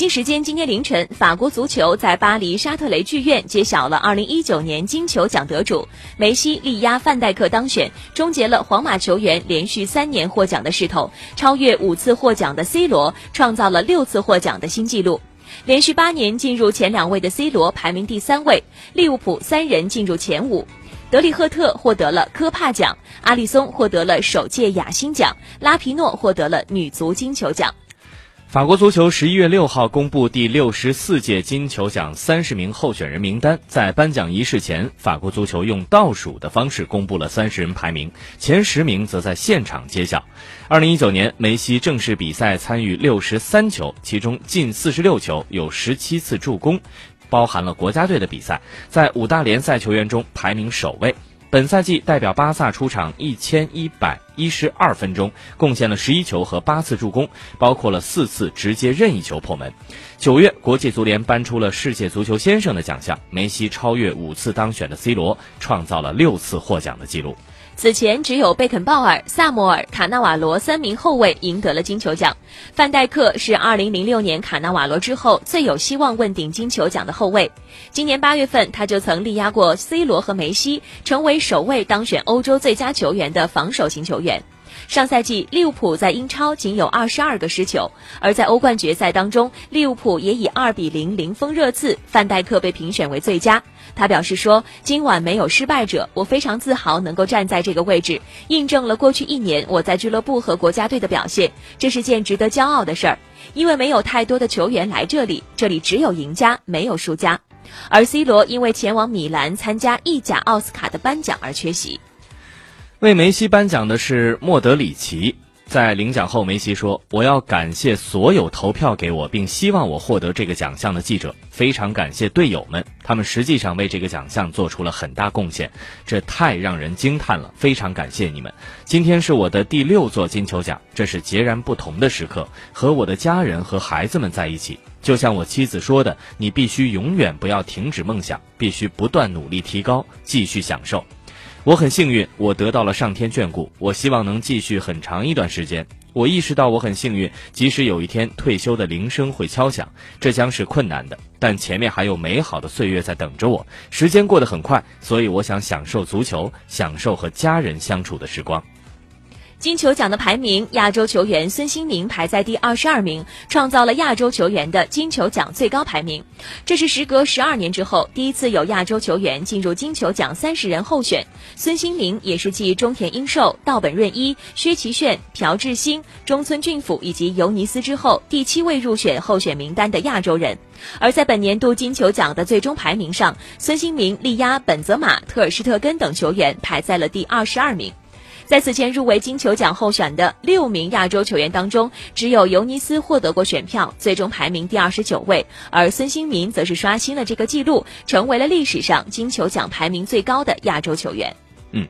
北京时间今天凌晨，法国足球在巴黎沙特雷剧院揭晓了2019年金球奖得主，梅西力压范戴克当选，终结了皇马球员连续三年获奖的势头，超越五次获奖的 C 罗，创造了六次获奖的新纪录。连续八年进入前两位的 C 罗排名第三位，利物浦三人进入前五，德里赫特获得了科帕奖，阿里松获得了首届亚星奖，拉皮诺获得了女足金球奖。法国足球十一月六号公布第六十四届金球奖三十名候选人名单，在颁奖仪式前，法国足球用倒数的方式公布了三十人排名，前十名则在现场揭晓。二零一九年，梅西正式比赛参与六十三球，其中近四十六球，有十七次助攻，包含了国家队的比赛，在五大联赛球员中排名首位。本赛季代表巴萨出场一千一百一十二分钟，贡献了十一球和八次助攻，包括了四次直接任意球破门。九月，国际足联颁出了世界足球先生的奖项，梅西超越五次当选的 C 罗，创造了六次获奖的记录。此前只有贝肯鲍尔、萨摩尔、卡纳瓦罗三名后卫赢得了金球奖。范戴克是2006年卡纳瓦罗之后最有希望问鼎金球奖的后卫。今年8月份，他就曾力压过 C 罗和梅西，成为首位当选欧洲最佳球员的防守型球员。上赛季，利物浦在英超仅有二十二个失球，而在欧冠决赛当中，利物浦也以二比零零封热刺，范戴克被评选为最佳。他表示说：“今晚没有失败者，我非常自豪能够站在这个位置，印证了过去一年我在俱乐部和国家队的表现，这是件值得骄傲的事儿。因为没有太多的球员来这里，这里只有赢家，没有输家。而 C 罗因为前往米兰参加意甲奥斯卡的颁奖而缺席。”为梅西颁奖的是莫德里奇。在领奖后，梅西说：“我要感谢所有投票给我并希望我获得这个奖项的记者，非常感谢队友们，他们实际上为这个奖项做出了很大贡献，这太让人惊叹了，非常感谢你们。今天是我的第六座金球奖，这是截然不同的时刻，和我的家人和孩子们在一起。就像我妻子说的，你必须永远不要停止梦想，必须不断努力提高，继续享受。”我很幸运，我得到了上天眷顾。我希望能继续很长一段时间。我意识到我很幸运，即使有一天退休的铃声会敲响，这将是困难的，但前面还有美好的岁月在等着我。时间过得很快，所以我想享受足球，享受和家人相处的时光。金球奖的排名，亚洲球员孙兴民排在第二十二名，创造了亚洲球员的金球奖最高排名。这是时隔十二年之后，第一次有亚洲球员进入金球奖三十人候选。孙兴民也是继中田英寿、道本润一、薛其炫、朴智星、中村俊辅以及尤尼斯之后，第七位入选候选名单的亚洲人。而在本年度金球奖的最终排名上，孙兴民力压本泽马、特尔施特根等球员，排在了第二十二名。在此前入围金球奖候选的六名亚洲球员当中，只有尤尼斯获得过选票，最终排名第二十九位，而孙兴民则是刷新了这个记录，成为了历史上金球奖排名最高的亚洲球员。